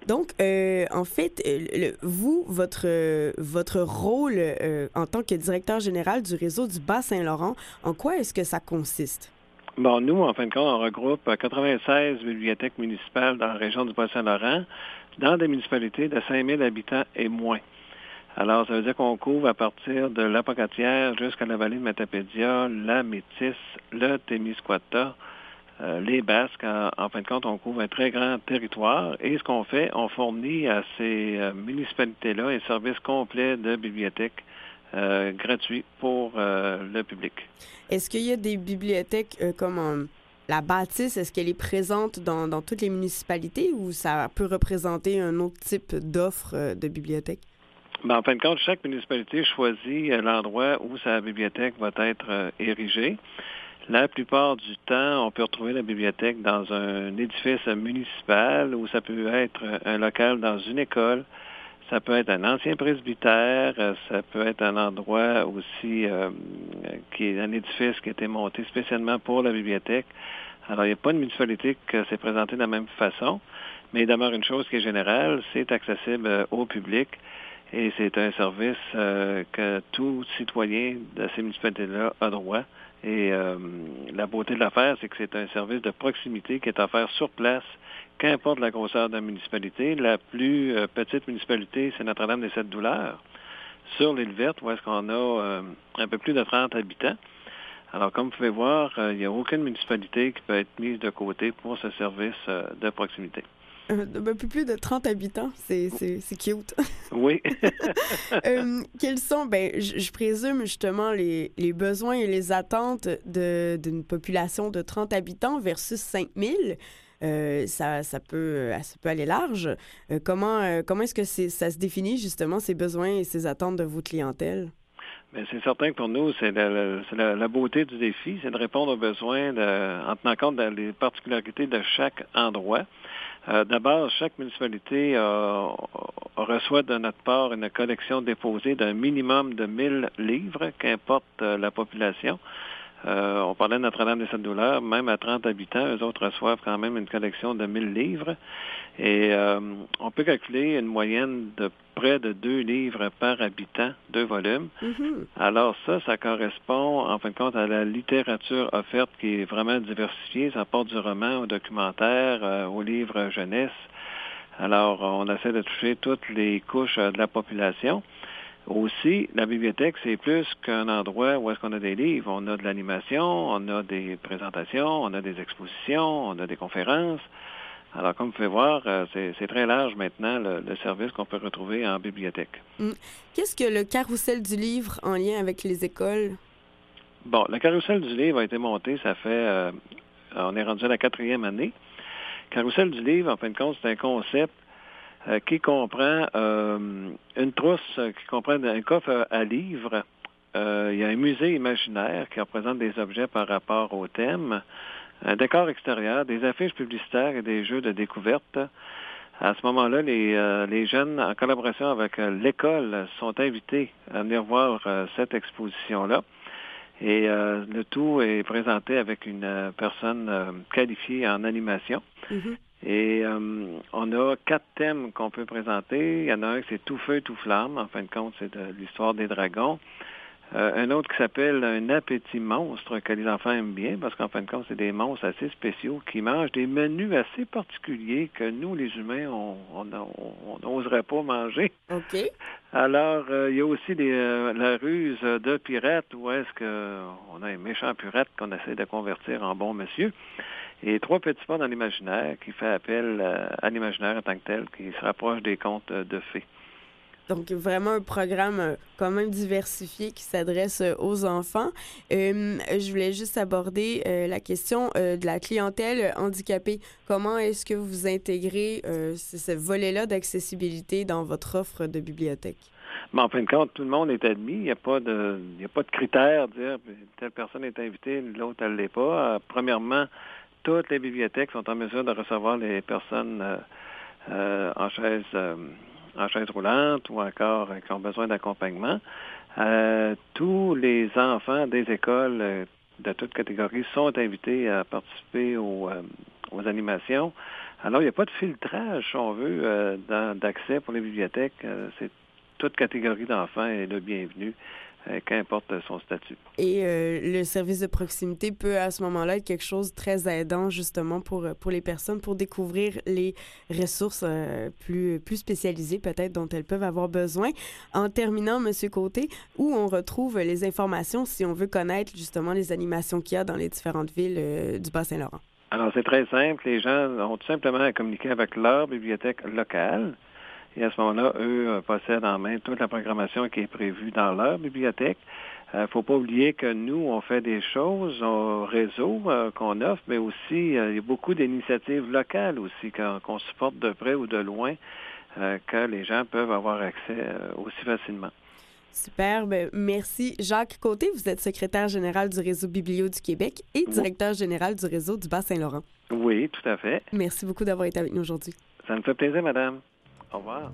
Donc, euh, en fait, vous, votre, votre rôle en tant que directeur général du réseau du Bas-Saint-Laurent, en quoi est-ce que ça consiste? Bon, nous, en fin de compte, on regroupe 96 bibliothèques municipales dans la région du Bas-Saint-Laurent, dans des municipalités de 5000 habitants et moins. Alors, ça veut dire qu'on couvre à partir de l'Apocatière jusqu'à la vallée de Matapédia, la Métis, le Témiscouata, euh, les Basques. En, fin de compte, on couvre un très grand territoire. Et ce qu'on fait, on fournit à ces euh, municipalités-là un service complet de bibliothèque euh, gratuit pour le public. Est-ce qu'il y a des bibliothèques comme la bâtisse, est-ce qu'elle est présente dans, toutes les municipalités ou ça peut représenter un autre type d'offre de bibliothèque? Ben, en fin de compte, chaque municipalité choisit euh, l'endroit où sa bibliothèque va être érigée. La plupart du temps, on peut retrouver la bibliothèque dans un édifice municipal ou ça peut être un local dans une école. Ça peut être un ancien presbytère, euh, ça peut être un endroit aussi euh, qui est un édifice qui a été monté spécialement pour la bibliothèque. Alors, il n'y a pas de municipalité qui s'est présentée de la même façon, mais il demeure une chose qui est générale, c'est accessible euh, au public et c'est un service que tout citoyen de ces municipalités-là a droit. Et la beauté de l'affaire, c'est que c'est un service de proximité qui est offert sur place qu'importe la grosseur de la municipalité. La plus euh, petite municipalité, c'est Notre-Dame des Sept Douleurs, sur l'île verte, où est-ce qu'on a euh, un peu plus de 30 habitants. Alors, comme vous pouvez voir, euh, il n'y a aucune municipalité qui peut être mise de côté pour ce service de proximité. Un peu plus de 30 habitants, c'est cute. Oui. quels sont, ben, je, présume justement les, les, besoins et les attentes d'une population de 30 habitants versus 5000. Euh, ça, ça, peut, euh, ça peut aller large. Euh, comment comment est-ce que ça se définit justement ces besoins et ces attentes de votre clientèle? Ben, c'est certain que pour nous, c'est la, beauté du défi, c'est de répondre aux besoins en tenant compte des particularités de chaque endroit. D'abord, chaque municipalité reçoit de notre part une collection déposée d'un minimum de 1000 livres, qu'importe la population. Euh, on parlait de Notre-Dame des Sept Douleurs, même à 30 habitants, eux autres reçoivent quand même une collection de 1000 livres. Et euh, on peut calculer une moyenne de près de deux livres par habitant, deux volumes. Mm-hmm. Alors ça, ça correspond en fin de compte à la littérature offerte qui est vraiment diversifiée. Ça porte du roman au documentaire, euh, au livre jeunesse. Alors on essaie de toucher toutes les couches de la population. Aussi, la bibliothèque, c'est plus qu'un endroit où est-ce qu'on a des livres. On a de l'animation, on a des présentations, on a des expositions, on a des conférences. Alors, comme vous pouvez voir, euh, c'est très large maintenant le, service qu'on peut retrouver en bibliothèque. Mm. Qu'est-ce que le carrousel du livre en lien avec les écoles? Bon, le carrousel du livre a été monté, ça fait, euh, on est rendu à la quatrième année. Carrousel du livre, en fin de compte, c'est un concept euh, qui comprend euh, une trousse qui comprend un coffre à livres. Il y a un musée imaginaire qui représente des objets par rapport au thème, un décor extérieur, des affiches publicitaires et des jeux de découverte. À ce moment-là, les, les jeunes, en collaboration avec l'école, sont invités à venir voir cette exposition-là. Et le tout est présenté avec une personne qualifiée en animation. Mm-hmm. Et euh, on a quatre thèmes qu'on peut présenter. Il y en a un qui c'est Tout feu, tout flamme. En fin de compte, c'est de l'histoire des dragons. Euh, un autre qui s'appelle Un appétit monstre que les enfants aiment bien parce qu'en fin de compte, c'est des monstres assez spéciaux qui mangent des menus assez particuliers que nous, les humains, on n'oserait pas manger. OK. Alors, euh, il y a aussi la ruse de pirate où est-ce qu'on a un méchant pirate qu'on essaie de convertir en bon monsieur. Et trois petits pas dans l'imaginaire qui fait appel à l'imaginaire en tant que tel, qui se rapproche des contes de fées. Donc, vraiment un programme euh, quand même diversifié qui s'adresse euh, aux enfants. Euh, je voulais juste aborder la question de la clientèle handicapée. Comment est-ce que vous intégrez ce volet-là d'accessibilité dans votre offre de bibliothèque? Mais en fin de compte, tout le monde est admis. Il n'y a pas de, il a pas de critères dire telle personne est invitée, l'autre elle l'est pas. premièrement, toutes les bibliothèques sont en mesure de recevoir les personnes en chaise en chaise roulante ou encore qui ont besoin d'accompagnement. Euh, tous les enfants des écoles euh, de toutes catégories sont invités à participer aux, euh, aux animations. Alors, il n'y a pas de filtrage, si on veut, d'accès pour les bibliothèques. C'est toute catégorie d'enfants est le bienvenu. Euh, qu'importe son statut. Et euh, le service de proximité peut à ce moment-là être quelque chose de très aidant justement pour, pour les personnes pour découvrir les ressources euh, plus, plus spécialisées peut-être dont elles peuvent avoir besoin. En terminant, Monsieur Côté, où on retrouve les informations si on veut connaître justement les animations qu'il y a dans les différentes villes du Bas-Saint-Laurent? Alors, c'est très simple. Les gens ont tout simplement à communiquer avec leur bibliothèque locale. Et à ce moment-là, eux euh, possèdent en main toute la programmation qui est prévue dans leur bibliothèque. Il euh, ne faut pas oublier que nous, on fait des choses au réseau euh, qu'on offre, mais aussi il y a beaucoup d'initiatives locales aussi qu'on supporte de près ou de loin que les gens peuvent avoir accès aussi facilement. Super. Ben, merci. Jacques Côté, vous êtes secrétaire général du Réseau Biblio du Québec et directeur général du Réseau du Bas-Saint-Laurent. Oui, tout à fait. Merci beaucoup d'avoir été avec nous aujourd'hui. Ça me fait plaisir, madame. Au revoir.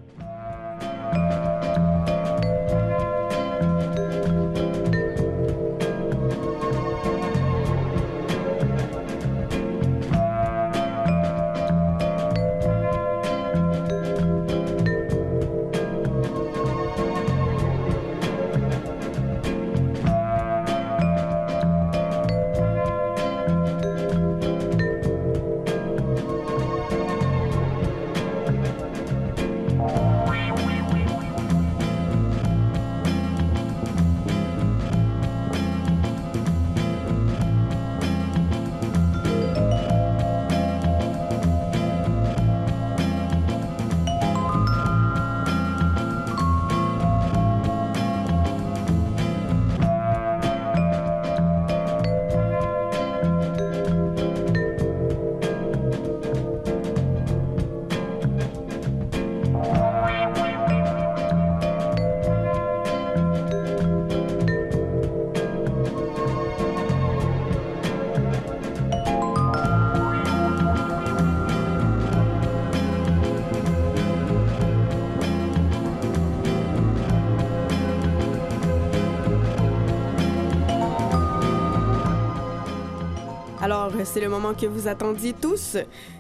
C'est le moment que vous attendiez tous.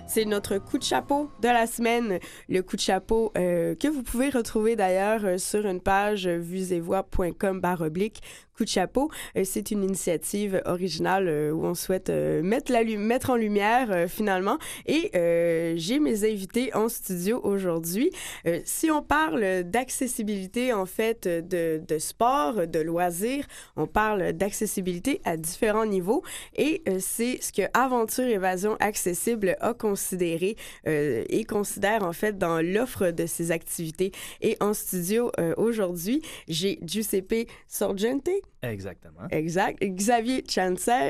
C'est notre coup de chapeau de la semaine. Le coup de chapeau euh, que vous pouvez retrouver d'ailleurs euh, sur une page vuesetvoix.com oblique coup de chapeau. Euh, c'est une initiative originale où on souhaite mettre, la mettre en lumière finalement. Et j'ai mes invités en studio aujourd'hui. si on parle d'accessibilité en fait de, de, sport, de loisirs, on parle d'accessibilité à différents niveaux. Et c'est ce que Aventure Évasion Accessible a considéré euh, et considère en fait dans l'offre de ces activités. Et en studio euh, aujourd'hui, j'ai Giuseppe Sorgente. Exactement. Exact. Xavier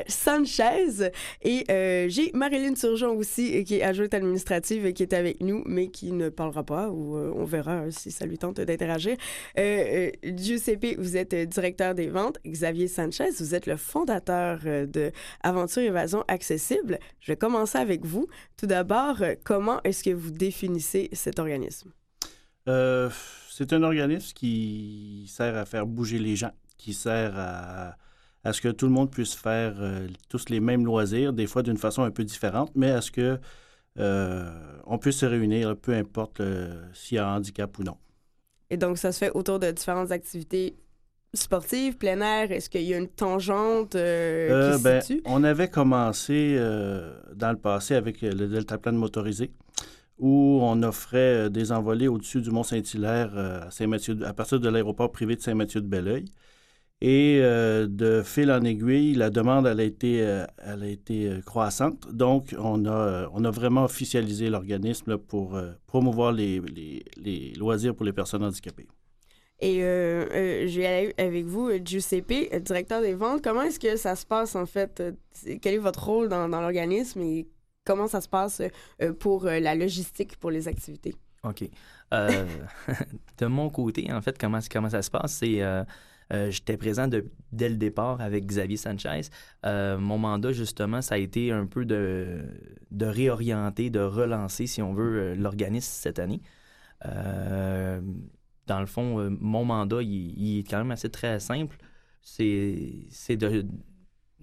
Sanchez et euh, j'ai Marilyn Surgeon aussi qui est adjointe administrative qui est avec nous mais qui ne parlera pas ou on verra si ça lui tente d'interagir. Giuseppe, vous êtes directeur des ventes. Xavier Sanchez, vous êtes le fondateur de Aventure Évasion Accessible. Je vais commencer avec vous. Tout d'abord, euh, comment est-ce que vous définissez cet organisme? Euh, c'est un organisme qui sert à faire bouger les gens, qui sert à, ce que tout le monde puisse faire euh, tous les mêmes loisirs, des fois d'une façon un peu différente, mais à ce que on puisse se réunir, peu importe s'il y a un handicap ou non. Et donc, ça se fait autour de différentes activités sportive, plein air, est-ce qu'il y a une tangente euh, qui euh, se ben, situe? On avait commencé euh, dans le passé avec le deltaplane motorisé où on offrait des envolées au-dessus du Mont-Saint-Hilaire à, Saint à partir de l'aéroport privé de Saint-Mathieu-de-Belleuil. Et de fil en aiguille, la demande elle a été, elle a été croissante. Donc, on a, on a vraiment officialisé l'organisme pour promouvoir les, les, les, loisirs pour les personnes handicapées. Et euh, euh, je vais aller avec vous, euh, Giuseppe, euh, directeur des ventes. Comment est-ce que ça se passe, en fait? Euh, Quel est votre rôle dans, dans l'organisme et comment ça se passe euh, pour euh, la logistique pour les activités? OK. Euh, de mon côté, en fait, comment, comment ça se passe, c'est... euh, J'étais présent dès le départ avec Xavier Sanchez. Euh, mon mandat, justement, ça a été un peu de, de réorienter, de relancer, si on veut, euh, l'organisme cette année. Dans le fond, mon mandat, il, est quand même assez très simple. C'est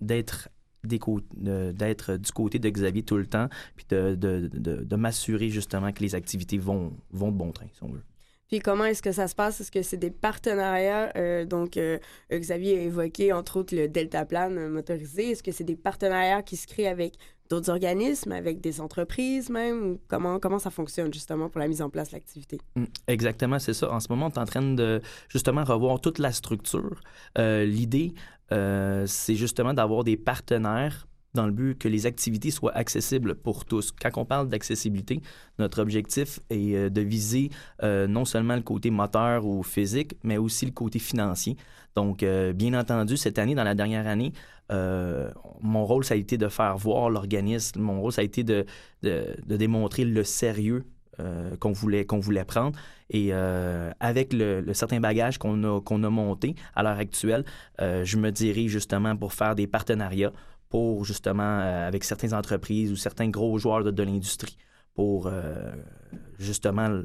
d'être d'être du côté de Xavier tout le temps, puis de, de, de, de m'assurer justement que les activités vont, vont de bon train, si on veut. Puis comment est-ce que ça se passe? Est-ce que c'est des partenariats? euh, donc, euh, Xavier a évoqué, entre autres, le Deltaplan euh, motorisé. Est-ce que c'est des partenariats qui se créent avec d'autres organismes, avec des entreprises même? Comment, comment ça fonctionne, justement, pour la mise en place de l'activité? Mm, Exactement, c'est ça. En ce moment, on est en train de justement revoir toute la structure. Euh, L'idée, c'est justement d'avoir des partenaires dans le but que les activités soient accessibles pour tous. Quand on parle d'accessibilité, notre objectif est euh, de viser euh, non seulement le côté moteur ou physique, mais aussi le côté financier. Donc, euh, bien entendu, cette année, dans la dernière année, mon rôle, ça a été de faire voir l'organisme. Mon rôle, ça a été de, de, démontrer le sérieux qu'on voulait, voulait prendre. Et avec le, certain bagage qu'on a, qu'on a monté à l'heure actuelle, je me dirige justement pour faire des partenariats pour justement euh, avec certaines entreprises ou certains gros joueurs de, de l'industrie pour euh, justement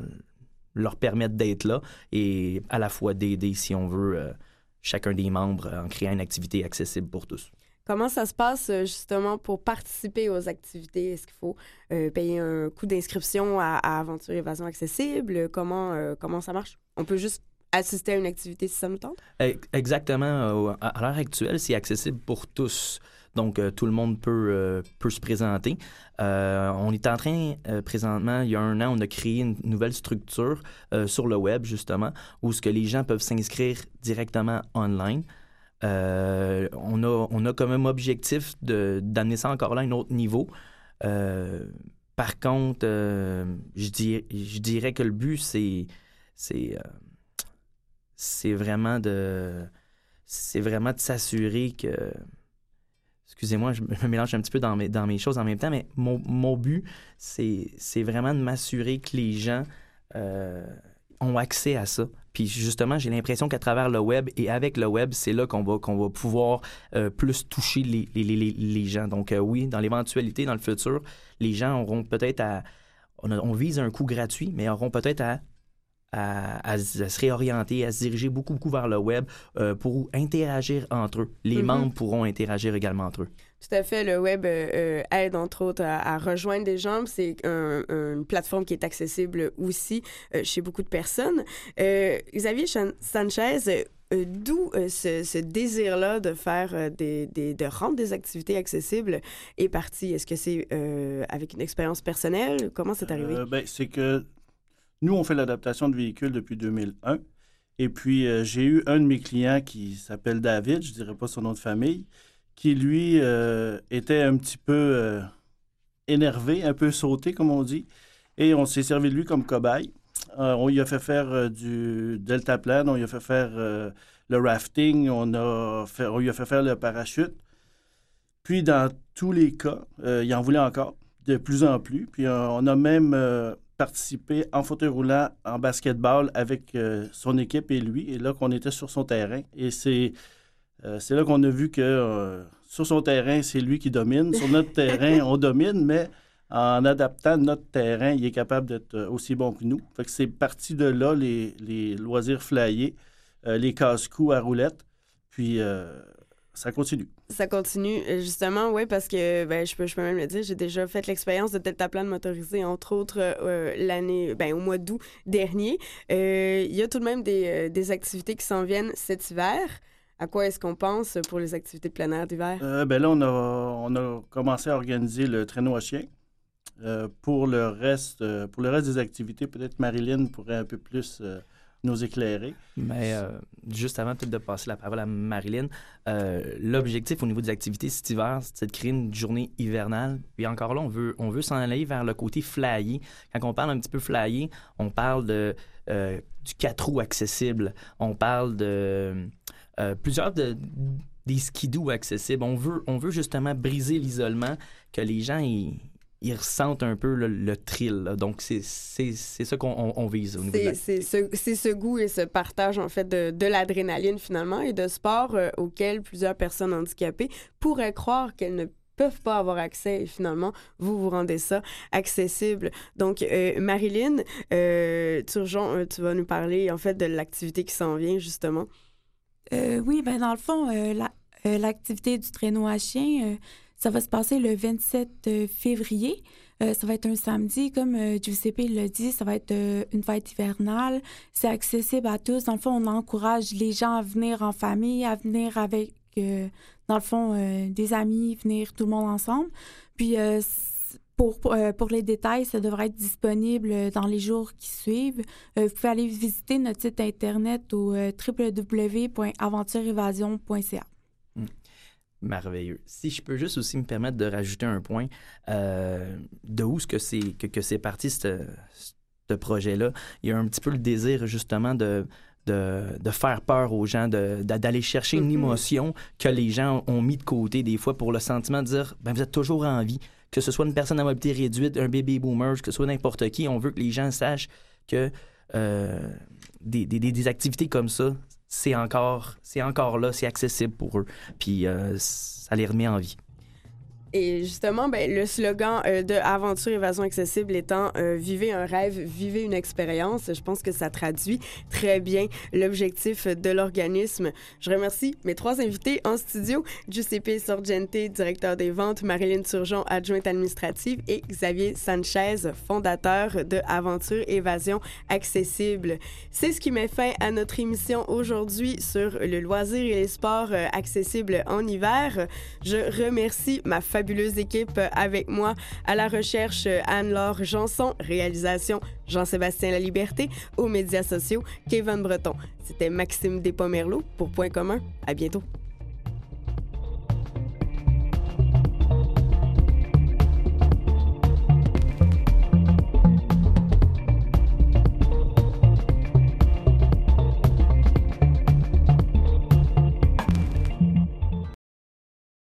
leur permettre d'être là et à la fois d'aider, si on veut, euh, chacun des membres en créant une activité accessible pour tous. Comment ça se passe, justement, pour participer aux activités? Est-ce qu'il faut euh, payer un coût d'inscription à, à Aventure Évasion Accessible? Comment, euh, comment ça marche? On peut juste assister à une activité si ça nous tente? Exactement. À à l'heure actuelle, c'est accessible pour tous. Donc, euh, tout le monde peut, euh, se présenter. Euh, on est en train, présentement, il y a un an, on a créé une nouvelle structure sur le web, justement, où ce que les gens peuvent s'inscrire directement online. On, a, on comme même objectif d'amener ça encore là à un autre niveau. Par contre, je, dirais, que le but, c'est vraiment de s'assurer que excusez-moi je me mélange un petit peu dans mes, choses en même temps mais mon, but c'est vraiment de m'assurer que les gens euh, ont accès à ça. Puis justement j'ai l'impression qu'à travers le web et avec le web c'est là qu'on va qu'on va pouvoir euh, plus toucher les, gens. Donc euh, oui dans l'éventualité dans le futur les gens auront peut-être à on, on vise un coût gratuit mais auront peut-être à à, à s- à se réorienter, à se diriger beaucoup, beaucoup vers le web euh, pour interagir entre eux. Les Mhm. membres pourront interagir également entre eux. Tout à fait. Le web euh, euh, aide, entre autres, à, à rejoindre des gens. C'est un- une plateforme qui est accessible aussi euh, chez beaucoup de personnes. Euh, Xavier Sanchez, euh, d'où euh, ce, ce désir-là de faire euh, des, des- de rendre des activités accessibles est parti? Est-ce que c'est euh, avec une expérience personnelle? Comment c'est arrivé? Euh, ben, c'est que nous, on fait l'adaptation de véhicules depuis 2001. Et puis, euh, j'ai eu un de mes clients qui s'appelle David, je ne dirais pas son nom de famille, qui, lui, euh, était un petit peu euh, énervé, un peu sauté, comme on dit. Et on s'est servi de lui comme cobaye. On lui a fait faire du deltaplane, on lui a fait faire le rafting, on, a on lui a fait faire le parachute. Puis, dans tous les cas, il en voulait encore, de plus en plus. Puis, on a même participé en fauteuil roulant en basketball avec euh, son équipe et lui. Et là, qu'on était sur son terrain. Et c'est euh, c'est là qu'on a vu que euh, sur son terrain, c'est lui qui domine. Sur notre terrain, on domine, mais en adaptant notre terrain, il est capable d'être aussi bon que nous. Fait que c'est parti de là, les, les loisirs flyés, les casse-coups à roulette. Puis ça continue. Ça continue, euh, justement, oui, parce que ben, je, peux, je peux même le dire, j'ai déjà fait l'expérience de deltaplane motorisé, entre autres, euh, l'année, ben, au mois d'août dernier. Euh, Il y a tout de même des, euh, des activités qui s'en viennent cet hiver. À quoi est-ce qu'on pense pour les activités de plein air d'hiver? Euh, ben là, on a, on a commencé à organiser le traîneau à chien. Euh, pour, le reste, euh, pour le reste des activités, peut-être Marilyn pourrait un peu plus euh, nous éclairer. Mais euh, juste avant de passer la parole à Marilyn, euh, l'objectif au niveau des activités cet hiver, c'est de créer une journée hivernale. Puis encore là, on veut, on veut s'en aller vers le côté flyé. Quand on parle un petit peu flyé, on parle euh, du 4 roues accessible. On parle de plusieurs de, des skidoo accessibles. On veut, on veut justement briser l'isolement, que les gens ils, ils ressentent un peu le, le thrill. là. Donc, c'est c'est- c'est ça qu'on on- on vise au niveau de la... C'est c'est ce, c'est ce goût et ce partage, en fait, de, de l'adrénaline, finalement, et de sport euh, auquel plusieurs personnes handicapées pourraient croire qu'elles ne peuvent pas avoir accès et finalement vous vous rendez ça accessible donc euh, Marilyn euh, Turgeon euh, tu vas nous parler en fait de l'activité qui s'en vient justement Euh, oui, ben dans le fond, euh, la- euh, l'activité du traîneau à chien, euh, ça va se passer le 27 euh, février. Euh, ça va être un samedi, comme euh, JCP l'a dit, ça va être euh, une fête hivernale. C'est accessible à tous. Dans le fond, on encourage les gens à venir en famille, à venir avec, euh, dans le fond, euh, des amis, venir tout le monde ensemble. Puis, pour, pour, les détails, ça devrait être disponible dans les jours qui suivent. Vous pouvez aller visiter notre site internet au www.aventureévasion.ca. Merveilleux. Si je peux juste aussi me permettre de rajouter un point, euh, de où est-ce que c'est que, que c'est parti ce ce projet-là, il y a un petit peu le désir justement de, de, de faire peur aux gens, d'aller chercher une Mhm. émotion que les gens ont mis de côté des fois pour le sentiment de dire, ben vous êtes toujours en vie, que ce soit une personne à mobilité réduite, un bébé boomer, que ce soit n'importe qui, on veut que les gens sachent que euh, des- des activités comme ça, c'est encore, c'est encore là, c'est accessible pour eux. Puis euh, ça les remet en vie. Et justement, ben, le slogan euh, de Aventure Évasion Accessible étant euh, Vivez un rêve, vivez une expérience, je pense que ça traduit très bien l'objectif de l'organisme. Je remercie mes trois invités en studio, Giuseppe Sorgente, directeur des ventes, Marilyn Turgeon, adjointe administrative, et Xavier Sanchez, fondateur de Aventure Évasion Accessible. C'est ce qui met fin à notre émission aujourd'hui sur le loisir et les sports euh, accessibles en hiver. Je remercie ma fabuleuse équipe avec moi à la recherche Anne-Laure Janson, réalisation Jean-Sébastien Laliberté, aux médias sociaux Kevin Breton. C'était Maxime Despomerleau pour Point commun. À bientôt.